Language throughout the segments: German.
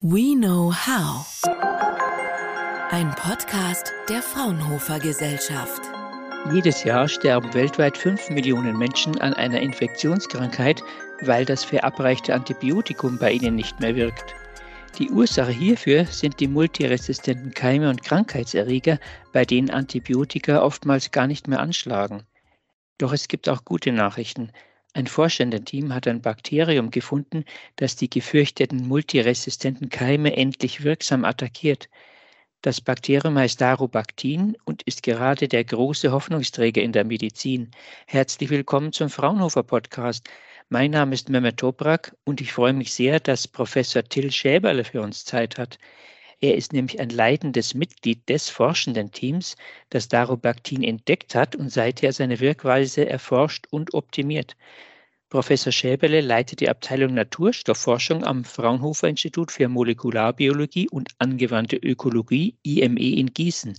We Know How. Ein Podcast der Fraunhofer Gesellschaft. Jedes Jahr sterben weltweit 5 Millionen Menschen an einer Infektionskrankheit, weil das verabreichte Antibiotikum bei ihnen nicht mehr wirkt. Die Ursache hierfür sind die multiresistenten Keime und Krankheitserreger, bei denen Antibiotika oftmals gar nicht mehr anschlagen. Doch es gibt auch gute Nachrichten. Ein Forschenden-Team hat ein Bakterium gefunden, das die gefürchteten multiresistenten Keime endlich wirksam attackiert. Das Bakterium heißt Darubactin und ist gerade der große Hoffnungsträger in der Medizin. Herzlich willkommen zum Fraunhofer Podcast. Mein Name ist Mehmet Toprak und ich freue mich sehr, dass Professor Till Schäberle für uns Zeit hat. Er ist nämlich ein leidendes Mitglied des forschenden Teams, das Darubactin entdeckt hat und seither seine Wirkweise erforscht und optimiert. Professor Schäberle leitet die Abteilung Naturstoffforschung am Fraunhofer Institut für Molekularbiologie und angewandte Ökologie IME in Gießen.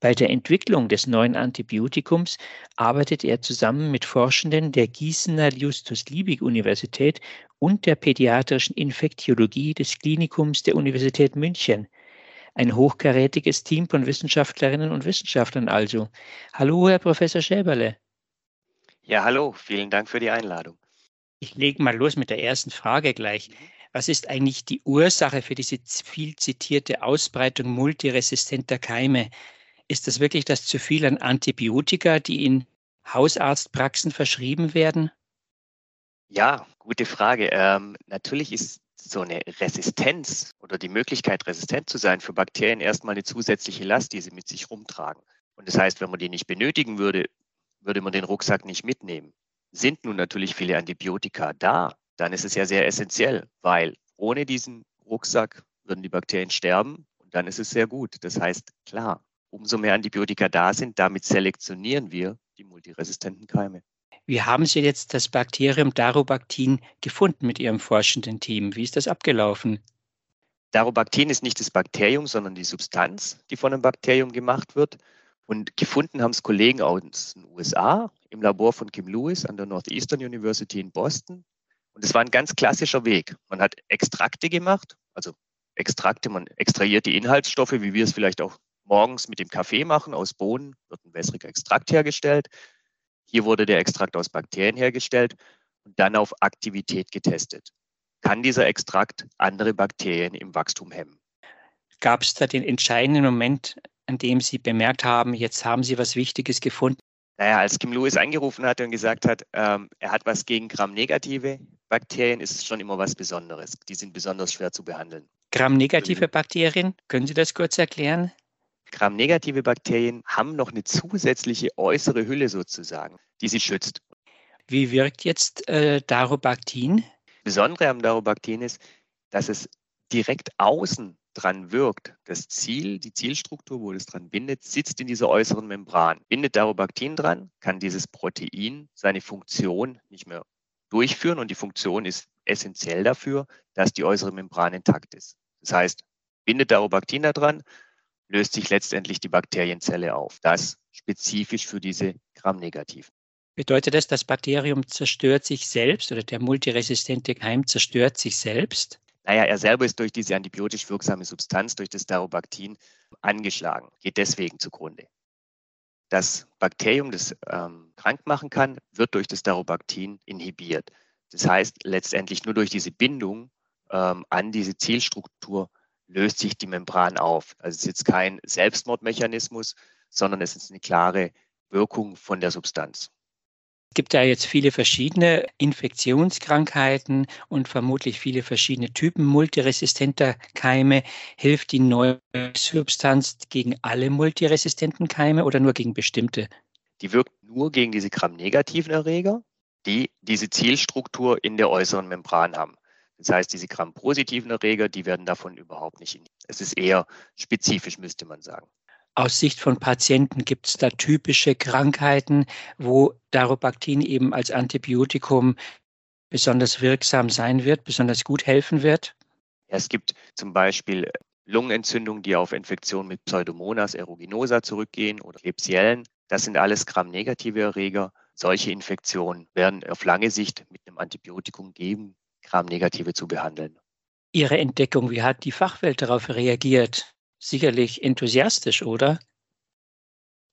Bei der Entwicklung des neuen Antibiotikums arbeitet er zusammen mit Forschenden der Gießener Justus-Liebig-Universität und der pädiatrischen Infektiologie des Klinikums der Universität München. Ein hochkarätiges Team von Wissenschaftlerinnen und Wissenschaftlern also. Hallo, Herr Professor Schäberle. Ja, hallo, vielen Dank für die Einladung. Ich lege mal los mit der ersten Frage gleich. Was ist eigentlich die Ursache für diese viel zitierte Ausbreitung multiresistenter Keime? Ist das wirklich das zu viel an Antibiotika, die in Hausarztpraxen verschrieben werden? Ja, gute Frage. Ähm, natürlich ist so eine Resistenz oder die Möglichkeit, resistent zu sein für Bakterien erstmal eine zusätzliche Last, die sie mit sich rumtragen. Und das heißt, wenn man die nicht benötigen würde, würde man den Rucksack nicht mitnehmen. Sind nun natürlich viele Antibiotika da, dann ist es ja sehr essentiell, weil ohne diesen Rucksack würden die Bakterien sterben und dann ist es sehr gut. Das heißt, klar, umso mehr Antibiotika da sind, damit selektionieren wir die multiresistenten Keime. Wie haben Sie jetzt das Bakterium Darubactin gefunden mit Ihrem forschenden Team? Wie ist das abgelaufen? Darubactin ist nicht das Bakterium, sondern die Substanz, die von einem Bakterium gemacht wird. Und gefunden haben es Kollegen aus den USA im Labor von Kim Lewis an der Northeastern University in Boston. Und es war ein ganz klassischer Weg. Man hat Extrakte gemacht, also Extrakte, man extrahiert die Inhaltsstoffe, wie wir es vielleicht auch morgens mit dem Kaffee machen. Aus Bohnen wird ein wässriger Extrakt hergestellt. Hier wurde der Extrakt aus Bakterien hergestellt und dann auf Aktivität getestet. Kann dieser Extrakt andere Bakterien im Wachstum hemmen? Gab es da den entscheidenden Moment, an dem Sie bemerkt haben, jetzt haben Sie was Wichtiges gefunden? Naja, als Kim Lewis angerufen hat und gesagt hat, ähm, er hat was gegen Gramm-negative Bakterien, ist es schon immer was Besonderes. Die sind besonders schwer zu behandeln. Gramm-negative Bakterien, können Sie das kurz erklären? Gramm-negative Bakterien haben noch eine zusätzliche äußere Hülle sozusagen, die sie schützt. Wie wirkt jetzt äh, Darubactin? Besondere am Darubactin ist, dass es direkt außen dran wirkt. Das Ziel, die Zielstruktur, wo es dran bindet, sitzt in dieser äußeren Membran. Bindet Darubactin dran, kann dieses Protein seine Funktion nicht mehr durchführen und die Funktion ist essentiell dafür, dass die äußere Membran intakt ist. Das heißt, bindet Darubactin da dran, löst sich letztendlich die Bakterienzelle auf. Das spezifisch für diese Gramm-Negativen. Bedeutet das, das Bakterium zerstört sich selbst oder der multiresistente Keim zerstört sich selbst? Naja, er selber ist durch diese antibiotisch wirksame Substanz, durch das Darubactin, angeschlagen, geht deswegen zugrunde. Das Bakterium, das ähm, krank machen kann, wird durch das Darubactin inhibiert. Das heißt, letztendlich nur durch diese Bindung ähm, an diese Zielstruktur löst sich die Membran auf. Also es ist jetzt kein Selbstmordmechanismus, sondern es ist eine klare Wirkung von der Substanz. Es gibt ja jetzt viele verschiedene Infektionskrankheiten und vermutlich viele verschiedene Typen multiresistenter Keime. Hilft die neue Substanz gegen alle multiresistenten Keime oder nur gegen bestimmte? Die wirkt nur gegen diese gramnegativen Erreger, die diese Zielstruktur in der äußeren Membran haben. Das heißt, diese Gramm-positiven Erreger, die werden davon überhaupt nicht in. Es ist eher spezifisch, müsste man sagen. Aus Sicht von Patienten gibt es da typische Krankheiten, wo Darubactin eben als Antibiotikum besonders wirksam sein wird, besonders gut helfen wird? Es gibt zum Beispiel Lungenentzündungen, die auf Infektionen mit Pseudomonas aeruginosa zurückgehen oder Klebsiellen. Das sind alles Gramm-negative Erreger. Solche Infektionen werden auf lange Sicht mit einem Antibiotikum geben Gram-Negative zu behandeln. Ihre Entdeckung? Wie hat die Fachwelt darauf reagiert? Sicherlich enthusiastisch, oder?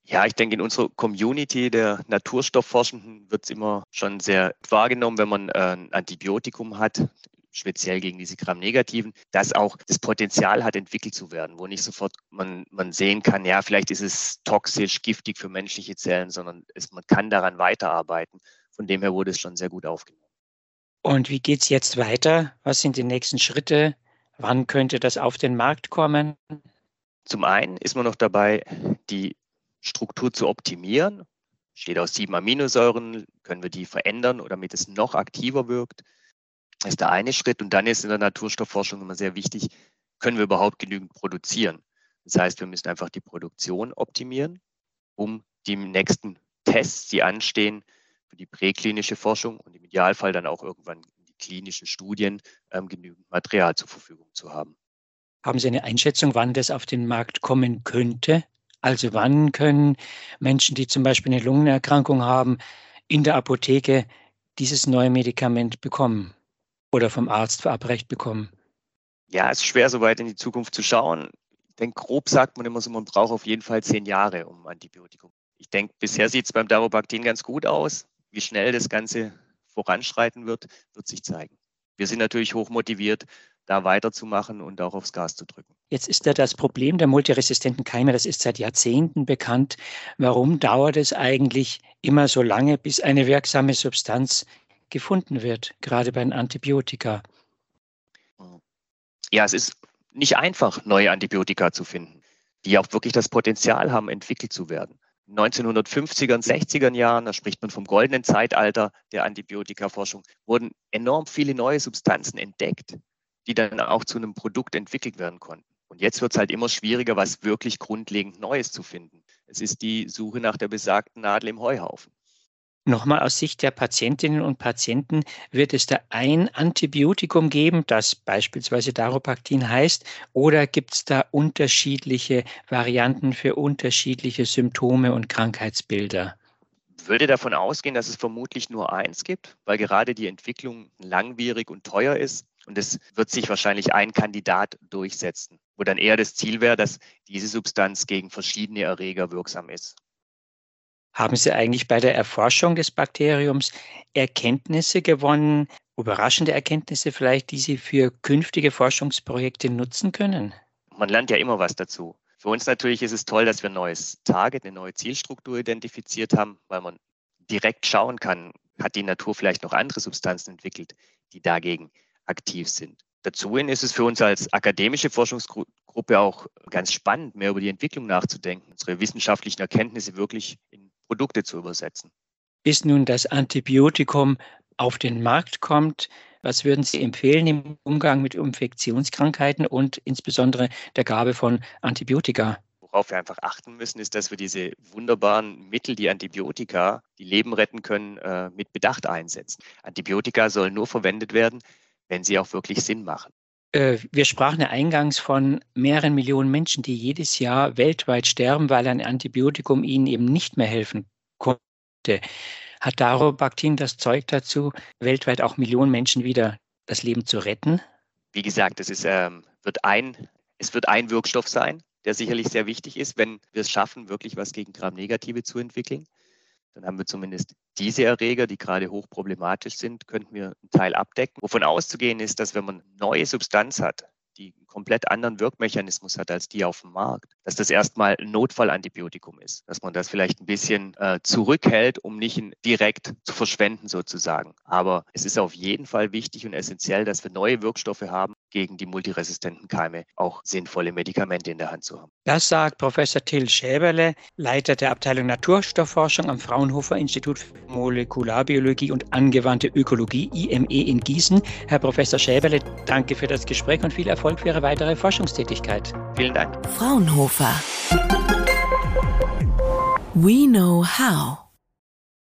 Ja, ich denke, in unserer Community der Naturstoffforschenden wird es immer schon sehr wahrgenommen, wenn man äh, ein Antibiotikum hat, speziell gegen diese Gram-Negativen, dass auch das Potenzial hat, entwickelt zu werden, wo nicht sofort man, man sehen kann, ja, vielleicht ist es toxisch, giftig für menschliche Zellen, sondern es, man kann daran weiterarbeiten. Von dem her wurde es schon sehr gut aufgenommen. Und wie geht es jetzt weiter? Was sind die nächsten Schritte? Wann könnte das auf den Markt kommen? Zum einen ist man noch dabei, die Struktur zu optimieren. Steht aus sieben Aminosäuren, können wir die verändern, damit es noch aktiver wirkt. Das ist der eine Schritt. Und dann ist in der Naturstoffforschung immer sehr wichtig, können wir überhaupt genügend produzieren? Das heißt, wir müssen einfach die Produktion optimieren, um die nächsten Tests, die anstehen, für die präklinische Forschung und im Idealfall dann auch irgendwann die klinischen Studien ähm, genügend Material zur Verfügung zu haben. Haben Sie eine Einschätzung, wann das auf den Markt kommen könnte? Also wann können Menschen, die zum Beispiel eine Lungenerkrankung haben, in der Apotheke dieses neue Medikament bekommen oder vom Arzt verabreicht bekommen? Ja, es ist schwer, so weit in die Zukunft zu schauen. Ich denke, grob sagt man immer so, man braucht auf jeden Fall zehn Jahre um Antibiotikum. Ich denke, bisher sieht es beim Darobactin ganz gut aus. Wie schnell das Ganze voranschreiten wird, wird sich zeigen. Wir sind natürlich hoch motiviert, da weiterzumachen und auch aufs Gas zu drücken. Jetzt ist da das Problem der multiresistenten Keime, das ist seit Jahrzehnten bekannt. Warum dauert es eigentlich immer so lange, bis eine wirksame Substanz gefunden wird, gerade bei den Antibiotika? Ja, es ist nicht einfach, neue Antibiotika zu finden, die auch wirklich das Potenzial haben, entwickelt zu werden. 1950er und 60er Jahren, da spricht man vom goldenen Zeitalter der Antibiotikaforschung, wurden enorm viele neue Substanzen entdeckt, die dann auch zu einem Produkt entwickelt werden konnten. Und jetzt wird es halt immer schwieriger, was wirklich grundlegend Neues zu finden. Es ist die Suche nach der besagten Nadel im Heuhaufen. Nochmal aus Sicht der Patientinnen und Patienten, wird es da ein Antibiotikum geben, das beispielsweise Daropaktin heißt, oder gibt es da unterschiedliche Varianten für unterschiedliche Symptome und Krankheitsbilder? Ich würde davon ausgehen, dass es vermutlich nur eins gibt, weil gerade die Entwicklung langwierig und teuer ist. Und es wird sich wahrscheinlich ein Kandidat durchsetzen, wo dann eher das Ziel wäre, dass diese Substanz gegen verschiedene Erreger wirksam ist. Haben Sie eigentlich bei der Erforschung des Bakteriums Erkenntnisse gewonnen, überraschende Erkenntnisse vielleicht, die Sie für künftige Forschungsprojekte nutzen können? Man lernt ja immer was dazu. Für uns natürlich ist es toll, dass wir ein neues Target, eine neue Zielstruktur identifiziert haben, weil man direkt schauen kann, hat die Natur vielleicht noch andere Substanzen entwickelt, die dagegen aktiv sind. Dazu ist es für uns als akademische Forschungsgruppe auch ganz spannend, mehr über die Entwicklung nachzudenken, unsere wissenschaftlichen Erkenntnisse wirklich in Produkte zu übersetzen. Bis nun das Antibiotikum auf den Markt kommt, was würden Sie empfehlen im Umgang mit Infektionskrankheiten und insbesondere der Gabe von Antibiotika? Worauf wir einfach achten müssen, ist, dass wir diese wunderbaren Mittel, die Antibiotika, die Leben retten können, äh, mit Bedacht einsetzen. Antibiotika sollen nur verwendet werden, wenn sie auch wirklich Sinn machen. Äh, wir sprachen ja eingangs von mehreren Millionen Menschen, die jedes Jahr weltweit sterben, weil ein Antibiotikum ihnen eben nicht mehr helfen konnte. Hat Darobactin das Zeug dazu, weltweit auch Millionen Menschen wieder das Leben zu retten? Wie gesagt, es ist, ähm, wird ein, es wird ein Wirkstoff sein, der sicherlich sehr wichtig ist, wenn wir es schaffen, wirklich was gegen Gram-Negative zu entwickeln. Dann haben wir zumindest diese Erreger, die gerade hochproblematisch sind, könnten wir einen Teil abdecken. Wovon auszugehen ist, dass wenn man neue Substanz hat, die einen komplett anderen Wirkmechanismus hat als die auf dem Markt, dass das erstmal ein Notfallantibiotikum ist, dass man das vielleicht ein bisschen äh, zurückhält, um nicht direkt zu verschwenden sozusagen. Aber es ist auf jeden Fall wichtig und essentiell, dass wir neue Wirkstoffe haben, gegen die multiresistenten Keime auch sinnvolle Medikamente in der Hand zu haben. Das sagt Professor Till Schäberle, Leiter der Abteilung Naturstoffforschung am Fraunhofer Institut für Molekularbiologie und angewandte Ökologie IME in Gießen. Herr Professor Schäberle, danke für das Gespräch und viel Erfolg für Ihre weitere Forschungstätigkeit. Vielen Dank. Fraunhofer. We know how.